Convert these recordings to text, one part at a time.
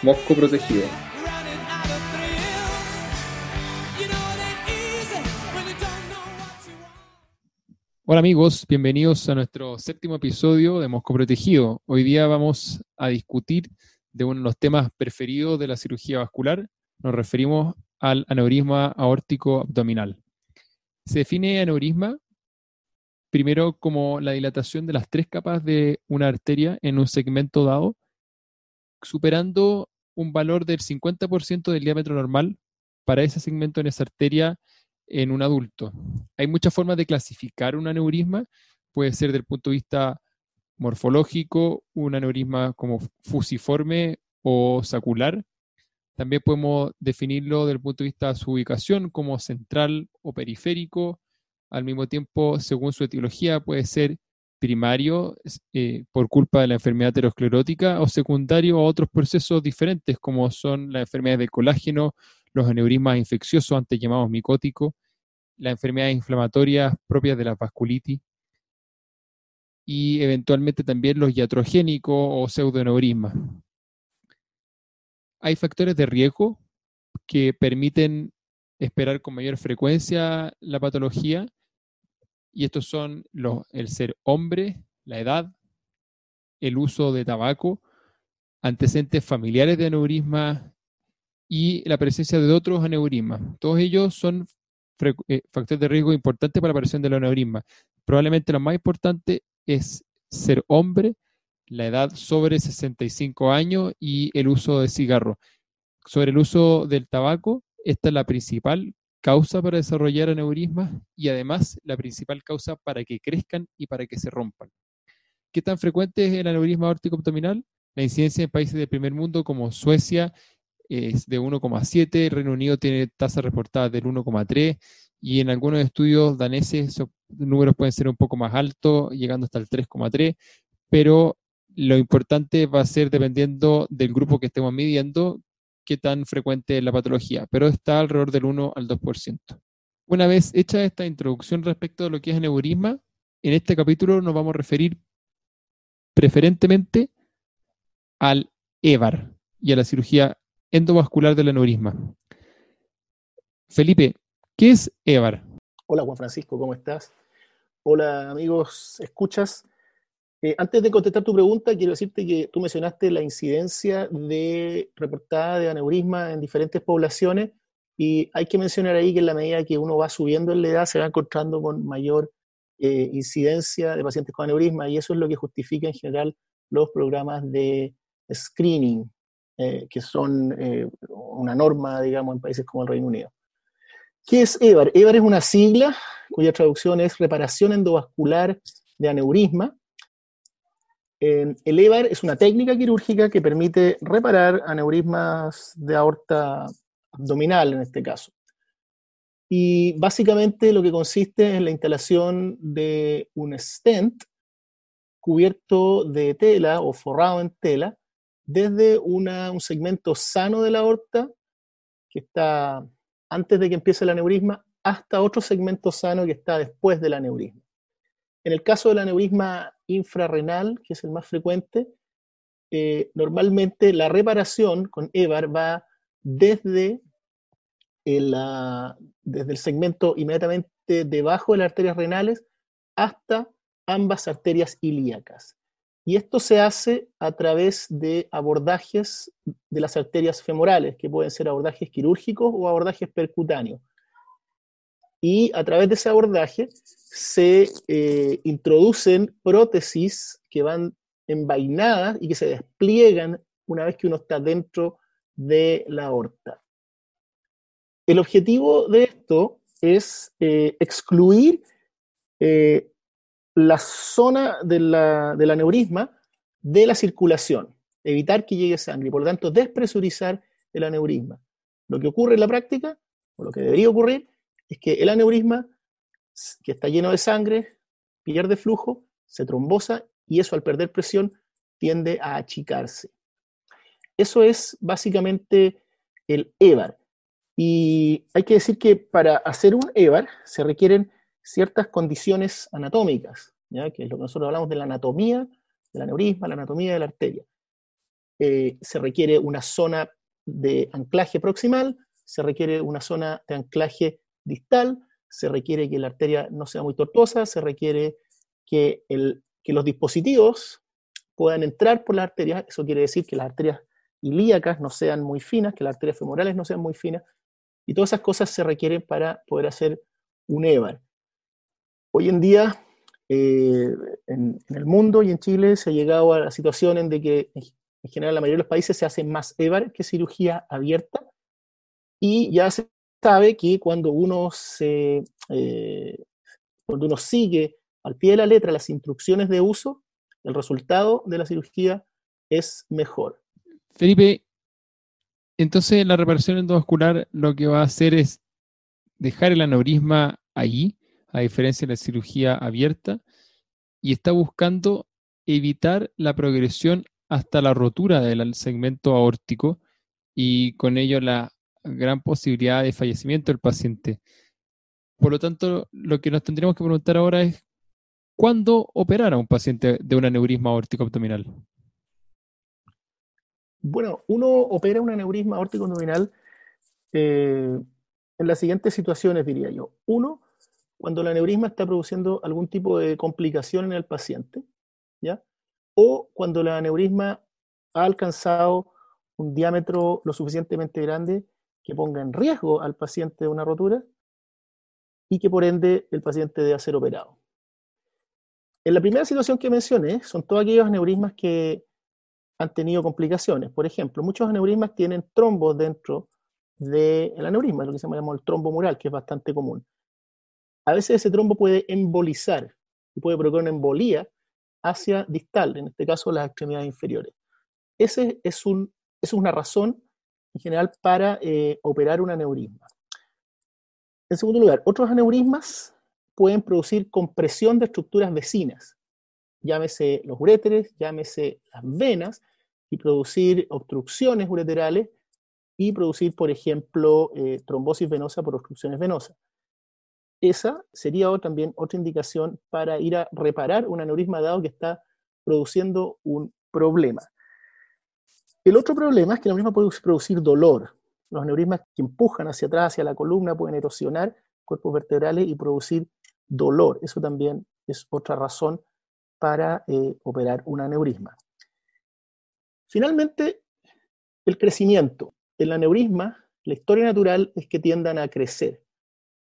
Mosco Protegido. Hola amigos, bienvenidos a nuestro séptimo episodio de Mosco Protegido. Hoy día vamos a discutir de uno de los temas preferidos de la cirugía vascular. Nos referimos al aneurisma aórtico abdominal. Se define aneurisma primero como la dilatación de las tres capas de una arteria en un segmento dado superando un valor del 50% del diámetro normal para ese segmento en esa arteria en un adulto. Hay muchas formas de clasificar un aneurisma. Puede ser desde el punto de vista morfológico, un aneurisma como fusiforme o sacular. También podemos definirlo desde el punto de vista de su ubicación como central o periférico. Al mismo tiempo, según su etiología, puede ser primario eh, por culpa de la enfermedad aterosclerótica o secundario a otros procesos diferentes como son las enfermedades del colágeno, los aneurismas infecciosos antes llamados micóticos, las enfermedades inflamatorias propias de la vasculitis y eventualmente también los iatrogénicos o pseudoaneurismas. Hay factores de riesgo que permiten esperar con mayor frecuencia la patología y estos son los, el ser hombre, la edad, el uso de tabaco, antecedentes familiares de aneurisma y la presencia de otros aneurismas. Todos ellos son eh, factores de riesgo importantes para la aparición del aneurisma. Probablemente lo más importante es ser hombre, la edad sobre 65 años y el uso de cigarro. Sobre el uso del tabaco, esta es la principal causa para desarrollar aneurismas y además la principal causa para que crezcan y para que se rompan. ¿Qué tan frecuente es el aneurisma aórtico abdominal? La incidencia en países del primer mundo como Suecia es de 1,7, Reino Unido tiene tasas reportadas del 1,3 y en algunos estudios daneses esos números pueden ser un poco más altos, llegando hasta el 3,3, pero lo importante va a ser dependiendo del grupo que estemos midiendo, qué tan frecuente es la patología, pero está alrededor del 1 al 2%. Una vez hecha esta introducción respecto de lo que es aneurisma, en este capítulo nos vamos a referir preferentemente al EVAR y a la cirugía endovascular del aneurisma. Felipe, ¿qué es EVAR? Hola Juan Francisco, ¿cómo estás? Hola amigos, escuchas. Eh, antes de contestar tu pregunta, quiero decirte que tú mencionaste la incidencia de reportada de aneurisma en diferentes poblaciones y hay que mencionar ahí que en la medida que uno va subiendo en la edad se va encontrando con mayor eh, incidencia de pacientes con aneurisma y eso es lo que justifica en general los programas de screening, eh, que son una norma, digamos, en países como el Reino Unido. ¿Qué es EVAR? EVAR es una sigla cuya traducción es reparación endovascular de aneurisma el EVAR es una técnica quirúrgica que permite reparar aneurismas de aorta abdominal en este caso. Y básicamente lo que consiste en la instalación de un stent cubierto de tela o forrado en tela desde un segmento sano de la aorta que está antes de que empiece el aneurisma hasta otro segmento sano que está después del aneurisma. En el caso del aneurisma infrarrenal, que es el más frecuente, eh, normalmente la reparación con EVAR va desde el, desde el segmento inmediatamente debajo de las arterias renales hasta ambas arterias ilíacas. Y esto se hace a través de abordajes de las arterias femorales, que pueden ser abordajes quirúrgicos o abordajes percutáneos y a través de ese abordaje se eh, introducen prótesis que van envainadas y que se despliegan una vez que uno está dentro de la aorta. El objetivo de esto es eh, excluir eh, la zona de la, del aneurisma de la circulación. evitar que llegue sangre por lo tanto despresurizar el aneurisma. Lo que ocurre en la práctica, o lo que debería ocurrir, es que el aneurisma, que está lleno de sangre, pierde flujo, se trombosa y eso al perder presión tiende a achicarse. Eso es básicamente el EVAR. Y hay que decir que para hacer un EVAR se requieren ciertas condiciones anatómicas, ¿ya? que es lo que nosotros hablamos de la anatomía del aneurisma, la anatomía de la arteria. Eh, se requiere una zona de anclaje proximal, se requiere una zona de anclaje distal, se requiere que la arteria no sea muy tortuosa, se requiere que, el, que los dispositivos puedan entrar por las arterias, eso quiere decir que las arterias ilíacas no sean muy finas, que las arterias femorales no sean muy finas, y todas esas cosas se requieren para poder hacer un EVAR. Hoy en día, eh, en, el mundo y en Chile se ha llegado a la situación en de que en general la mayoría de los países se hace más EVAR que cirugía abierta, y ya se sabe que cuando uno, eh, cuando uno sigue al pie de la letra las instrucciones de uso, el resultado de la cirugía es mejor. Felipe, entonces la reparación endovascular lo que va a hacer es dejar el aneurisma ahí, a diferencia de la cirugía abierta, y está buscando evitar la progresión hasta la rotura del segmento aórtico y con ello la gran posibilidad de fallecimiento del paciente. Por lo tanto, lo que nos tendríamos que preguntar ahora es, ¿cuándo operar a un paciente de un aneurisma aórtico abdominal? Bueno, uno opera un aneurisma aórtico abdominal eh, en las siguientes situaciones, diría yo. Uno, cuando el aneurisma está produciendo algún tipo de complicación en el paciente, ¿ya? O cuando el aneurisma ha alcanzado un diámetro lo suficientemente grande que ponga en riesgo al paciente de una rotura y que por ende el paciente debe ser operado. En la primera situación que mencioné, son todos aquellos aneurismas que han tenido complicaciones. Por ejemplo, muchos aneurismas tienen trombos dentro del aneurisma, lo que se llama el trombo mural, que es bastante común. A veces ese trombo puede embolizar y puede provocar una embolía hacia distal, en este caso las extremidades inferiores. Esa es una razón en general para eh, operar un aneurisma. En segundo lugar, otros aneurismas pueden producir compresión de estructuras vecinas, llámese los uréteres, llámese las venas, y producir obstrucciones ureterales y producir, por ejemplo, eh, trombosis venosa por obstrucciones venosas. Esa sería también otra indicación para ir a reparar un aneurisma dado que está produciendo un problema. El otro problema es que el aneurisma puede producir dolor. Los aneurismas que empujan hacia atrás, hacia la columna, pueden erosionar cuerpos vertebrales y producir dolor. Eso también es otra razón para eh, operar un aneurisma. Finalmente, el crecimiento. El aneurisma, la historia natural es que tiendan a crecer.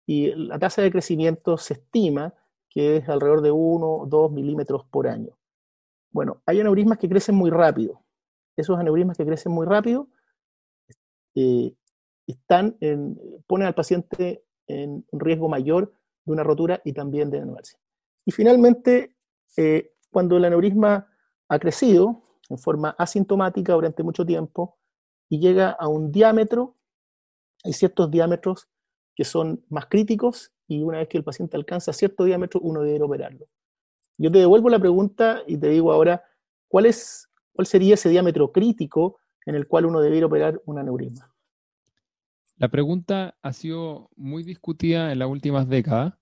Y la tasa de crecimiento se estima que es alrededor de 1 o 2 milímetros por año. Bueno, hay aneurismas que crecen muy rápido esos aneurismas que crecen muy rápido están ponen al paciente en un riesgo mayor de una rotura y también de anularse. Y finalmente, eh, cuando el aneurisma ha crecido en forma asintomática durante mucho tiempo y llega a un diámetro, hay ciertos diámetros que son más críticos y una vez que el paciente alcanza cierto diámetro, uno debe operarlo. Yo te devuelvo la pregunta y te digo ahora, ¿cuál es ¿Cuál sería ese diámetro crítico en el cual uno debería operar un aneurisma? La pregunta ha sido muy discutida en las últimas décadas.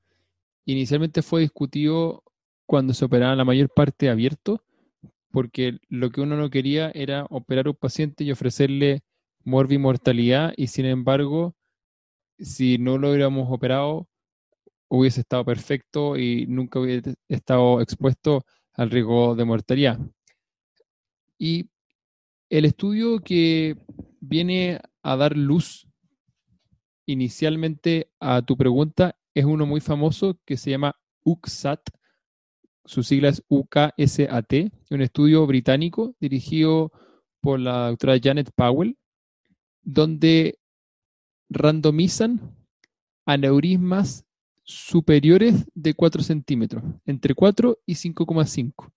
Inicialmente fue discutido cuando se operaba la mayor parte abierto, porque lo que uno no quería era operar a un paciente y ofrecerle morbimortalidad, y sin embargo, si no lo hubiéramos operado, hubiese estado perfecto y nunca hubiese estado expuesto al riesgo de mortalidad. Y el estudio que viene a dar luz inicialmente a tu pregunta es uno muy famoso que se llama UCSAT, su sigla es UKSAT, un estudio británico dirigido por la doctora Janet Powell, donde randomizan aneurismas superiores de 4 centímetros, entre 4 y 5,5.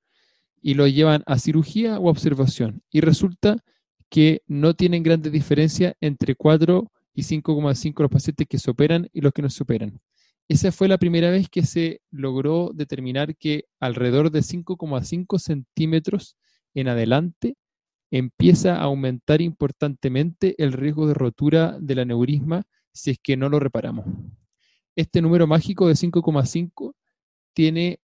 Y lo llevan a cirugía o observación. Y resulta que no tienen grandes diferencias entre 4 y 5,5 los pacientes que se operan y los que no se operan. Esa fue la primera vez que se logró determinar que alrededor de 5,5 centímetros en adelante empieza a aumentar importantemente el riesgo de rotura del aneurisma si es que no lo reparamos. Este número mágico de 5,5 tiene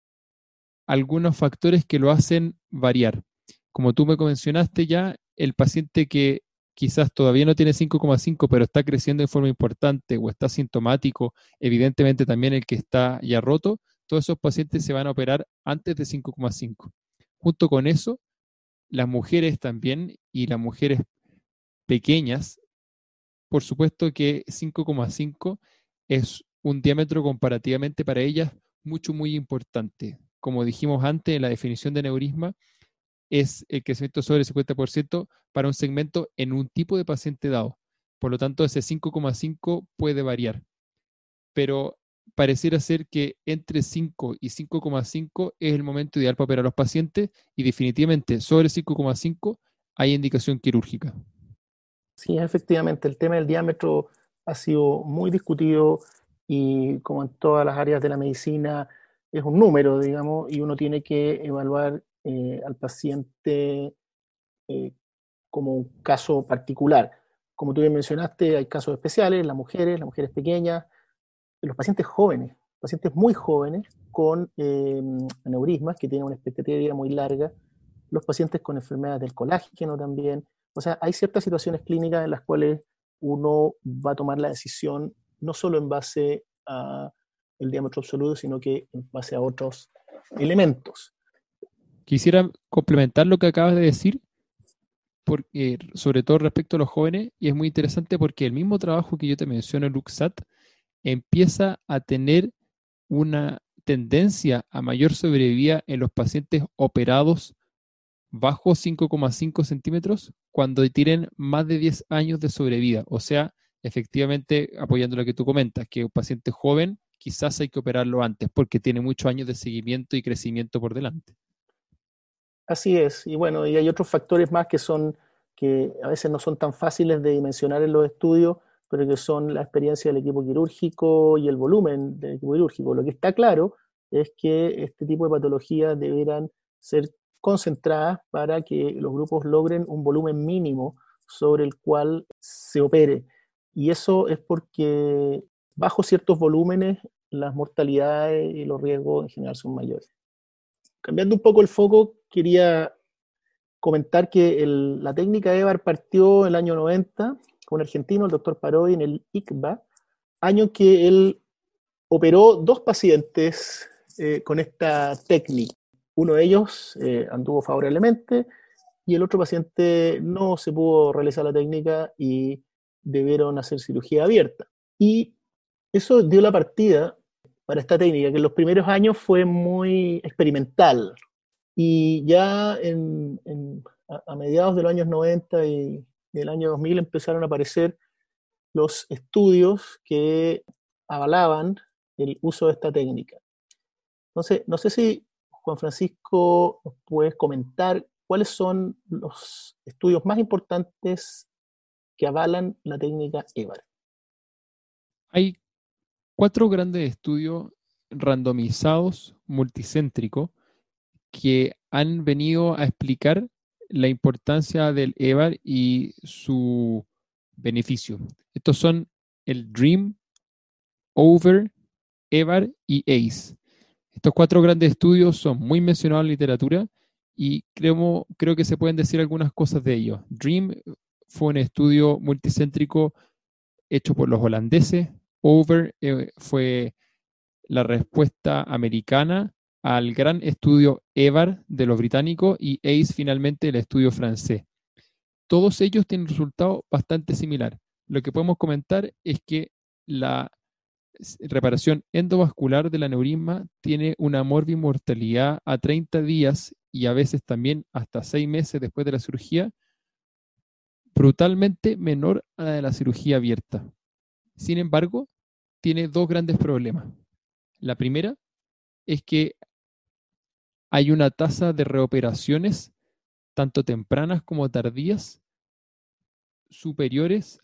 algunos factores que lo hacen variar. Como tú me mencionaste ya, el paciente que quizás todavía no tiene 5,5, pero está creciendo de forma importante o está sintomático, evidentemente también el que está ya roto, todos esos pacientes se van a operar antes de 5,5. Junto con eso, las mujeres también y las mujeres pequeñas, por supuesto que 5,5 es un diámetro comparativamente para ellas mucho, muy importante. Como dijimos antes, en la definición de neurisma es el crecimiento sobre el 50% para un segmento en un tipo de paciente dado. Por lo tanto, ese 5,5 puede variar. Pero pareciera ser que entre 5 y 5,5 es el momento ideal para operar a los pacientes y definitivamente sobre 5,5 hay indicación quirúrgica. Sí, efectivamente, el tema del diámetro ha sido muy discutido y como en todas las áreas de la medicina es un número, digamos, y uno tiene que evaluar eh, al paciente eh, como un caso particular. Como tú bien mencionaste, hay casos especiales, las mujeres, las mujeres pequeñas, los pacientes jóvenes, pacientes muy jóvenes con eh, aneurismas que tienen una expectativa de vida muy larga, los pacientes con enfermedades del colágeno también. O sea, hay ciertas situaciones clínicas en las cuales uno va a tomar la decisión no solo en base a el diámetro absoluto, sino que en base a otros elementos. Quisiera complementar lo que acabas de decir, porque, sobre todo respecto a los jóvenes, y es muy interesante porque el mismo trabajo que yo te menciono, Luxat, empieza a tener una tendencia a mayor sobrevida en los pacientes operados bajo 5,5 centímetros cuando tienen más de 10 años de sobrevida. O sea, efectivamente, apoyando lo que tú comentas, que un paciente joven quizás hay que operarlo antes porque tiene muchos años de seguimiento y crecimiento por delante. Así es, y bueno, y hay otros factores más que son que a veces no son tan fáciles de dimensionar en los estudios, pero que son la experiencia del equipo quirúrgico y el volumen del equipo quirúrgico. Lo que está claro es que este tipo de patologías deberán ser concentradas para que los grupos logren un volumen mínimo sobre el cual se opere. Y eso es porque bajo ciertos volúmenes las mortalidades y los riesgos en general son mayores. Cambiando un poco el foco, quería comentar que la técnica EVAR partió en el año 90 con un argentino, el doctor Parodi, en el ICBA, año en que él operó dos pacientes eh, con esta técnica. Uno de ellos eh, anduvo favorablemente y el otro paciente no se pudo realizar la técnica y debieron hacer cirugía abierta. Y eso dio la partida para esta técnica, que en los primeros años fue muy experimental. Y ya a, mediados de los años 90 y, el año 2000 empezaron a aparecer los estudios que avalaban el uso de esta técnica. Entonces, no sé si Juan Francisco nos puedes comentar cuáles son los estudios más importantes que avalan la técnica EVAR. Hay cuatro grandes estudios randomizados multicéntricos que han venido a explicar la importancia del EVAR y su beneficio. Estos son el DREAM, OVER, EVAR y ACE. Estos cuatro grandes estudios son muy mencionados en la literatura y creo, creo que se pueden decir algunas cosas de ellos. DREAM fue un estudio multicéntrico hecho por los holandeses. OVER eh, fue la respuesta americana al gran estudio EVAR de los británicos y ACE finalmente el estudio francés. Todos ellos tienen resultado bastante similar. Lo que podemos comentar es que la reparación endovascular del aneurisma tiene una morbimortalidad a 30 días y a veces también hasta 6 meses después de la cirugía, brutalmente menor a la de la cirugía abierta. Sin embargo, tiene dos grandes problemas. La primera es que hay una tasa de reoperaciones, tanto tempranas como tardías, superiores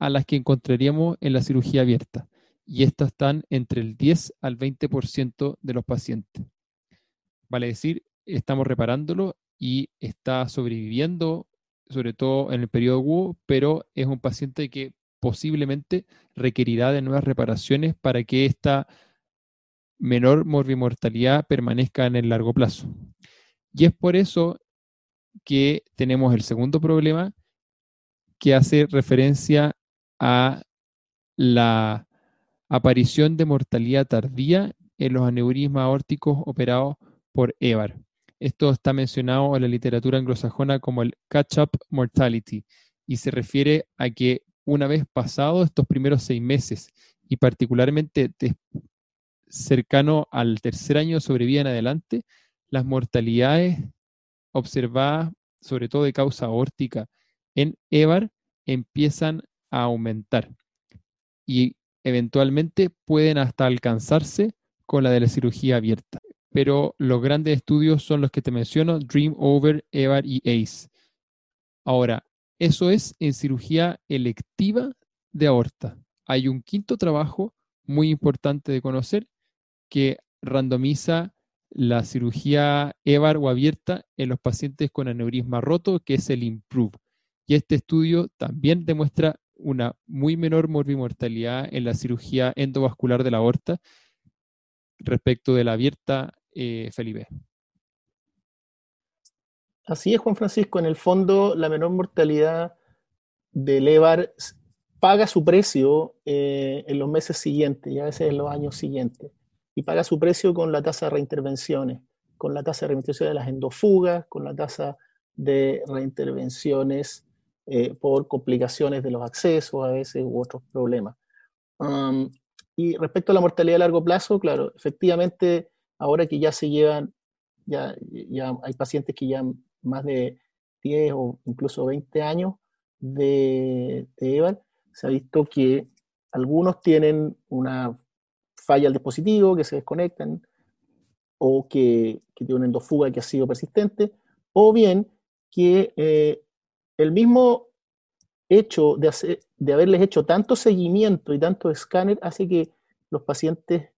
a las que encontraríamos en la cirugía abierta. Y estas están entre el 10 al 20% de los pacientes. Vale decir, estamos reparándolo y está sobreviviendo, sobre todo en el periodo agudo, pero es un paciente que posiblemente requerirá de nuevas reparaciones para que esta menor morbimortalidad permanezca en el largo plazo. Y es por eso que tenemos el segundo problema que hace referencia a la aparición de mortalidad tardía en los aneurismas aórticos operados por EVAR. Esto está mencionado en la literatura anglosajona como el catch-up mortality y se refiere a que una vez pasados estos primeros seis meses y particularmente cercano al tercer año de sobrevida en adelante, las mortalidades observadas, sobre todo de causa aórtica, en EVAR empiezan a aumentar y eventualmente pueden hasta alcanzarse con la de la cirugía abierta. Pero los grandes estudios son los que te menciono, Dream Over, EVAR y ACE. Ahora, eso es en cirugía electiva de aorta. Hay un quinto trabajo muy importante de conocer que randomiza la cirugía EVAR o abierta en los pacientes con aneurisma roto, que es el IMPROVE. Y este estudio también demuestra una muy menor morbimortalidad en la cirugía endovascular de la aorta respecto de la abierta eh, Felipe. Así es, Juan Francisco. En el fondo, la menor mortalidad del EVAR paga su precio eh, en los meses siguientes y a veces en los años siguientes y paga su precio con la tasa de reintervenciones, con la tasa de reintervenciones de las endofugas, con la tasa de reintervenciones eh, por complicaciones de los accesos a veces u otros problemas. Y respecto a la mortalidad a largo plazo, claro, efectivamente, ahora que ya se llevan, ya, ya hay pacientes que ya más de 10 o incluso 20 años de, de se ha visto que algunos tienen una falla el dispositivo, que se desconectan, o que, que tiene una endofuga que ha sido persistente, o bien que eh, el mismo hecho de, hacer, de haberles hecho tanto seguimiento y tanto escáner hace que los pacientes,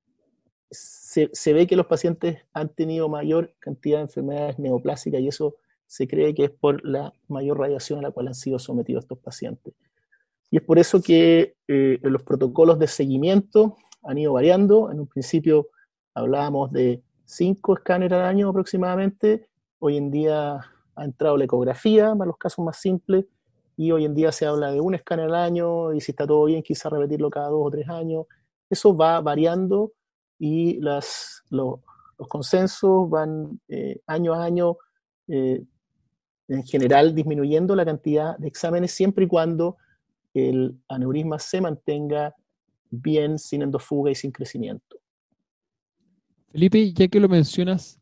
se, se, ve que los pacientes han tenido mayor cantidad de enfermedades neoplásicas y eso se cree que es por la mayor radiación a la cual han sido sometidos estos pacientes. Y es por eso que eh, los protocolos de seguimiento han ido variando. En un principio hablábamos de cinco escáneres al año aproximadamente. Hoy en día ha entrado la ecografía para los casos más simples y hoy en día se habla de un escáner al año y si está todo bien quizá repetirlo cada dos o tres años. Eso va variando y las, los consensos van eh, año a año eh, en general disminuyendo la cantidad de exámenes siempre y cuando el aneurisma se mantenga bien, sin endofuga y sin crecimiento. Felipe, ya que lo mencionas,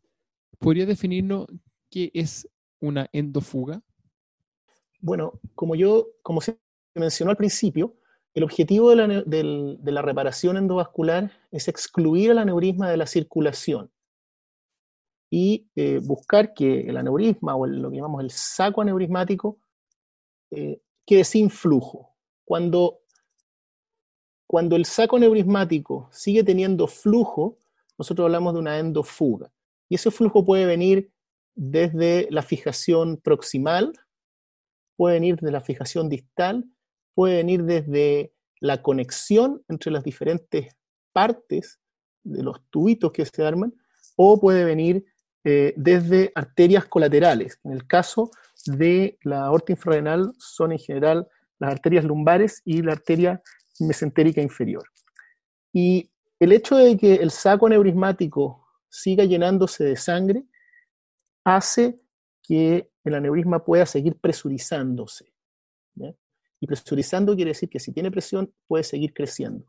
¿podría definirnos qué es una endofuga? Bueno, como yo, como se mencionó al principio, el objetivo de la, de la reparación endovascular es excluir el aneurisma de la circulación y eh, buscar que el aneurisma o lo que llamamos el saco aneurismático eh, quede sin flujo. Cuando cuando el saco neurismático sigue teniendo flujo, nosotros hablamos de una endofuga. Y ese flujo puede venir desde la fijación proximal, puede venir desde la fijación distal, puede venir desde la conexión entre las diferentes partes de los tubitos que se arman, o puede venir eh, desde arterias colaterales. En el caso de la aorta infrarenal son en general las arterias lumbares y la arteria mesentérica inferior. Y el hecho de que el saco neurismático siga llenándose de sangre hace que el aneurisma pueda seguir presurizándose. Y presurizando quiere decir que si tiene presión puede seguir creciendo.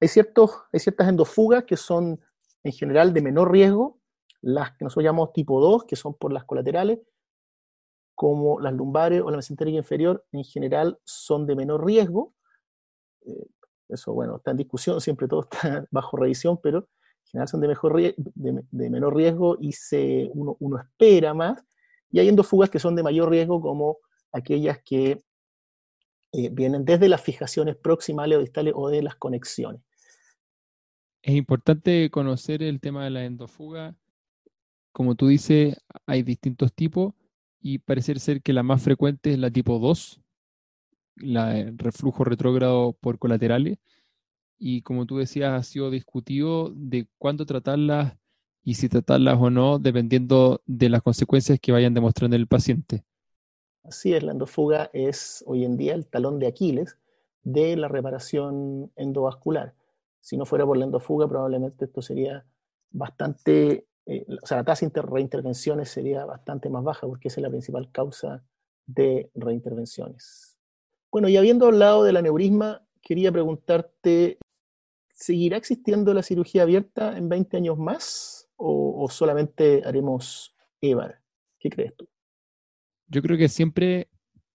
Hay, ciertos, hay ciertas endofugas que son en general de menor riesgo, las que nosotros llamamos tipo 2, que son por las colaterales, como las lumbares o la mesentérica inferior, en general son de menor riesgo, eh, eso, bueno, está en discusión, siempre todo está bajo revisión, pero general son de, mejor, de, menor riesgo y se, uno, uno, espera más, y hay endofugas que son de mayor riesgo como aquellas que eh, vienen desde las fijaciones proximales o distales o de las conexiones. Es importante conocer el tema de la endofuga. Como tú dices, hay distintos tipos y parece ser que la más frecuente es la tipo 2, la reflujo retrógrado por colaterales. Y como tú decías, ha sido discutido de cuándo tratarlas y si tratarlas o no, dependiendo de las consecuencias que vayan demostrando el paciente. Así es, la endofuga es hoy en día el talón de Aquiles de la reparación endovascular. Si no fuera por la endofuga, probablemente esto sería bastante, eh, o sea, la tasa de reintervenciones sería bastante más baja porque esa es la principal causa de reintervenciones. Bueno, y habiendo hablado del aneurisma, quería preguntarte, ¿seguirá existiendo la cirugía abierta en 20 años más o, o solamente haremos EVAR? ¿Qué crees tú? Yo creo que siempre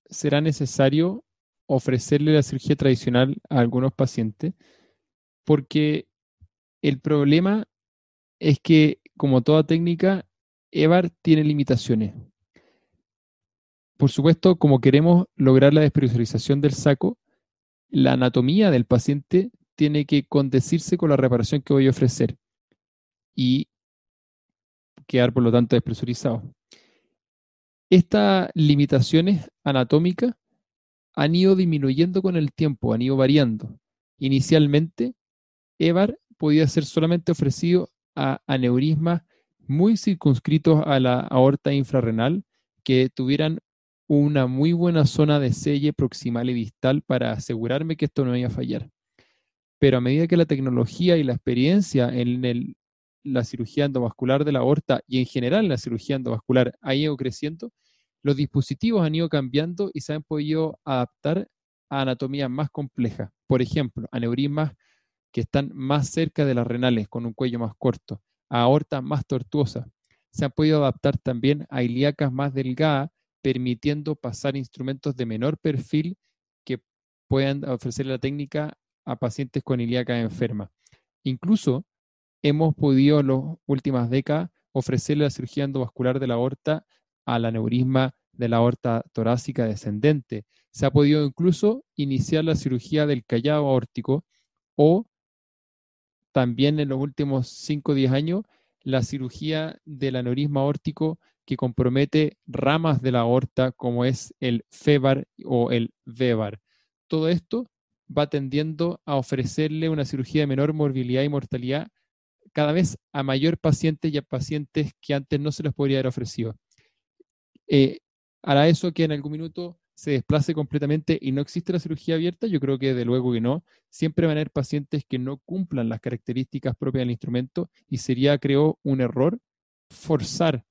será necesario ofrecerle la cirugía tradicional a algunos pacientes porque el problema es que, como toda técnica, EVAR tiene limitaciones. Por supuesto, como queremos lograr la despresurización del saco, la anatomía del paciente tiene que condecirse con la reparación que voy a ofrecer y quedar, por lo tanto, despresurizado. Estas limitaciones anatómicas han ido disminuyendo con el tiempo, han ido variando. Inicialmente, EVAR podía ser solamente ofrecido a aneurismas muy circunscritos a la aorta infrarrenal que tuvieran una muy buena zona de selle proximal y distal para asegurarme que esto no iba a fallar. Pero a medida que la tecnología y la experiencia en la cirugía endovascular de la aorta y en general la cirugía endovascular ha ido creciendo, los dispositivos han ido cambiando y se han podido adaptar a anatomías más complejas. Por ejemplo, aneurismas que están más cerca de las renales, con un cuello más corto, a aortas más tortuosas. Se han podido adaptar también a ilíacas más delgadas, permitiendo pasar instrumentos de menor perfil que puedan ofrecer la técnica a pacientes con ilíaca enferma. Incluso hemos podido en las últimas décadas ofrecerle la cirugía endovascular de la aorta al aneurisma de la aorta torácica descendente. Se ha podido incluso iniciar la cirugía del callado aórtico o también en los últimos 5 o 10 años la cirugía del aneurisma aórtico que compromete ramas de la aorta como es el FEVAR o el VEVAR. Todo esto va tendiendo a ofrecerle una cirugía de menor morbilidad y mortalidad cada vez a mayor pacientes y a pacientes que antes no se les podría haber ofrecido. Eh, hará eso que en algún minuto se desplace completamente y no existe la cirugía abierta, yo creo que de luego que no. Siempre van a haber pacientes que no cumplan las características propias del instrumento y sería, creo, un error forzar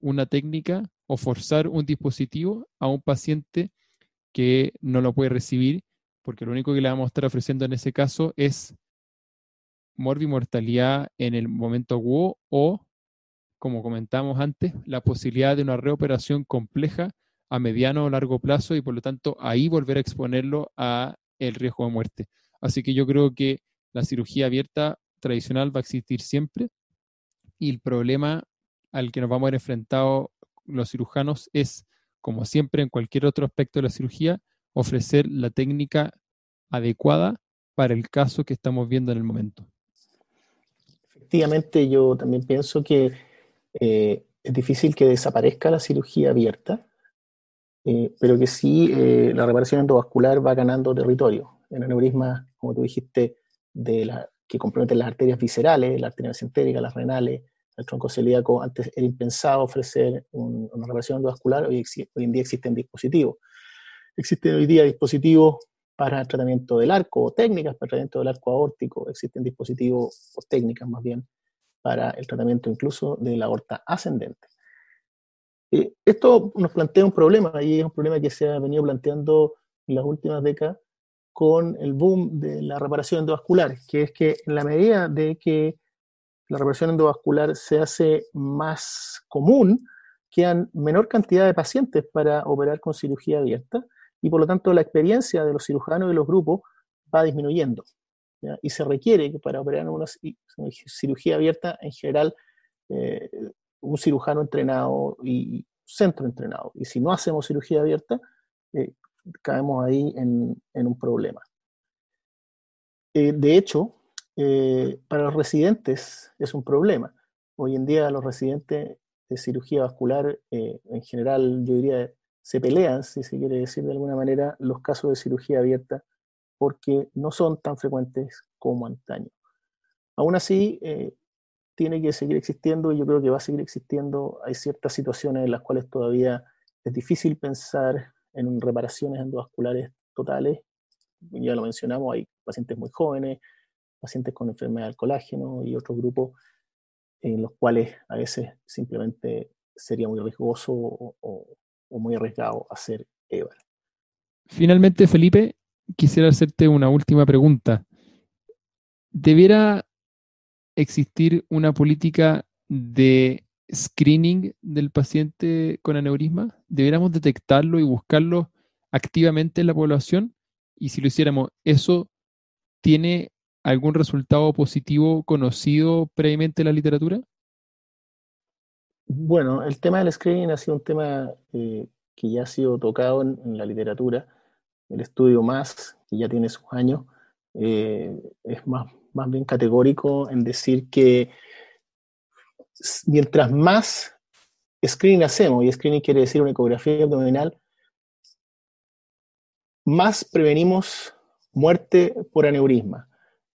una técnica o forzar un dispositivo a un paciente que no lo puede recibir, porque lo único que le vamos a estar ofreciendo en ese caso es morbimortalidad en el momento agudo o, como comentamos antes, la posibilidad de una reoperación compleja a mediano o largo plazo y por lo tanto ahí volver a exponerlo a el riesgo de muerte. Así que yo creo que la cirugía abierta tradicional va a existir siempre y el problema al que nos vamos a ver enfrentados los cirujanos es, como siempre en cualquier otro aspecto de la cirugía, ofrecer la técnica adecuada para el caso que estamos viendo en el momento. Efectivamente, yo también pienso que eh, es difícil que desaparezca la cirugía abierta, eh, pero que sí eh, la reparación endovascular va ganando territorio. En aneurismas, como tú dijiste, de la, que comprometen las arterias viscerales, la arteria mesentérica, las renales, el tronco celíaco, antes era impensado ofrecer una reparación endovascular, hoy, en día existen dispositivos. Existen hoy día dispositivos para el tratamiento del arco, o técnicas para el tratamiento del arco aórtico, existen dispositivos o técnicas más bien para el tratamiento incluso de la aorta ascendente. Eh, esto nos plantea un problema, y es un problema que se ha venido planteando en las últimas décadas con el boom de la reparación endovascular, que es que en la medida de que la reparación endovascular se hace más común, quedan menor cantidad de pacientes para operar con cirugía abierta y por lo tanto la experiencia de los cirujanos y los grupos va disminuyendo. y se requiere que para operar una, cirugía abierta, en general, eh, un cirujano entrenado y centro entrenado. Y si no hacemos cirugía abierta, eh, caemos ahí en, un problema. Eh, de hecho, para los residentes es un problema. Hoy en día los residentes de cirugía vascular, en general, yo diría, se pelean, si se quiere decir de alguna manera, los casos de cirugía abierta porque no son tan frecuentes como antaño. Aún así, eh, tiene que seguir existiendo y yo creo que va a seguir existiendo. Hay ciertas situaciones en las cuales todavía es difícil pensar en reparaciones endovasculares totales. Ya lo mencionamos, hay pacientes muy jóvenes, pacientes con enfermedad del colágeno y otros grupos en los cuales a veces simplemente sería muy riesgoso o, muy arriesgado hacer EVAR. Finalmente, Felipe, quisiera hacerte una última pregunta. ¿Debiera existir una política de screening del paciente con aneurisma? ¿Deberíamos detectarlo y buscarlo activamente en la población? Y si lo hiciéramos, ¿eso tiene algún resultado positivo conocido previamente en la literatura? Bueno, el tema del screening ha sido un tema eh, que ya ha sido tocado en la literatura el estudio más, que ya tiene sus años, eh, es más, más bien categórico en decir que mientras más screening hacemos, y screening quiere decir una ecografía abdominal, más prevenimos muerte por aneurisma.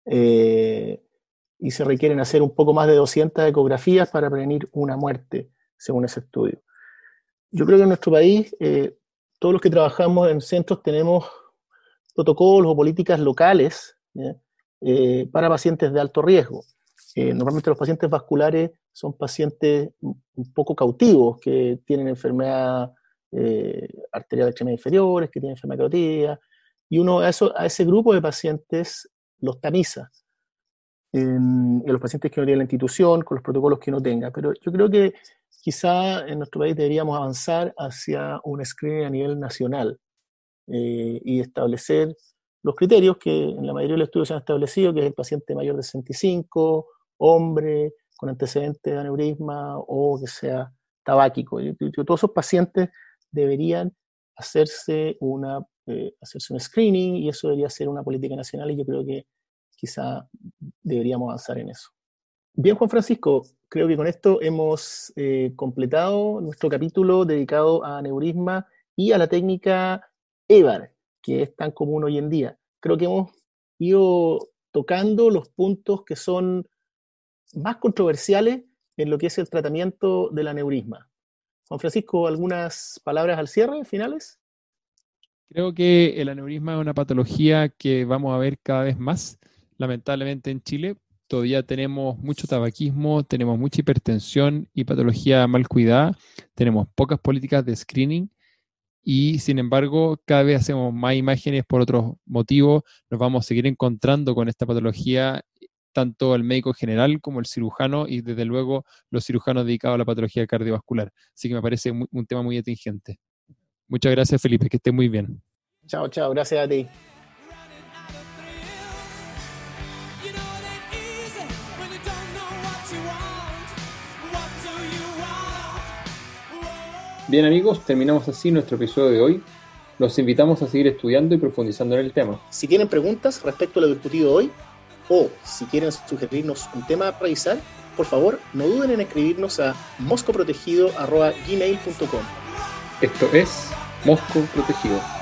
Eh, y se requieren hacer un poco más de 200 ecografías para prevenir una muerte, según ese estudio. Yo creo que en nuestro país eh, todos los que trabajamos en centros tenemos protocolos o políticas locales para pacientes de alto riesgo. Eh, normalmente los pacientes vasculares son pacientes un poco cautivos, que tienen enfermedad eh, arterial extrema inferiores, que tienen enfermedad carotida, y uno a, eso, a ese grupo de pacientes los tamiza. En, los pacientes que no tienen la institución, con los protocolos que no tenga. Pero yo creo que quizá en nuestro país deberíamos avanzar hacia un screening a nivel nacional eh, y establecer los criterios que en la mayoría de los estudios se han establecido, que es el paciente mayor de 65, hombre, con antecedentes de aneurisma o que sea tabáquico. todos esos pacientes deberían hacerse, una, eh, hacerse un screening y eso debería ser una política nacional y yo creo que quizá deberíamos avanzar en eso. Bien, Juan Francisco, creo que con esto hemos eh, completado nuestro capítulo dedicado a aneurisma y a la técnica EVAR, que es tan común hoy en día. Creo que hemos ido tocando los puntos que son más controversiales en lo que es el tratamiento del aneurisma. Juan Francisco, ¿algunas palabras al cierre, finales? Creo que el aneurisma es una patología que vamos a ver cada vez más, lamentablemente en Chile, todavía tenemos mucho tabaquismo, tenemos mucha hipertensión y patología mal cuidada, tenemos pocas políticas de screening y sin embargo cada vez hacemos más imágenes por otros motivos, nos vamos a seguir encontrando con esta patología tanto el médico general como el cirujano y desde luego los cirujanos dedicados a la patología cardiovascular. Así que me parece un tema muy atingente. Muchas gracias Felipe, que esté muy bien. Chao, chao, gracias a ti. Bien amigos, terminamos así nuestro episodio de hoy. Los invitamos a seguir estudiando y profundizando en el tema. Si tienen preguntas respecto a lo discutido hoy o si quieren sugerirnos un tema a revisar, por favor no duden en escribirnos a moscoprotegido.gmail.com Esto es Mosco Protegido.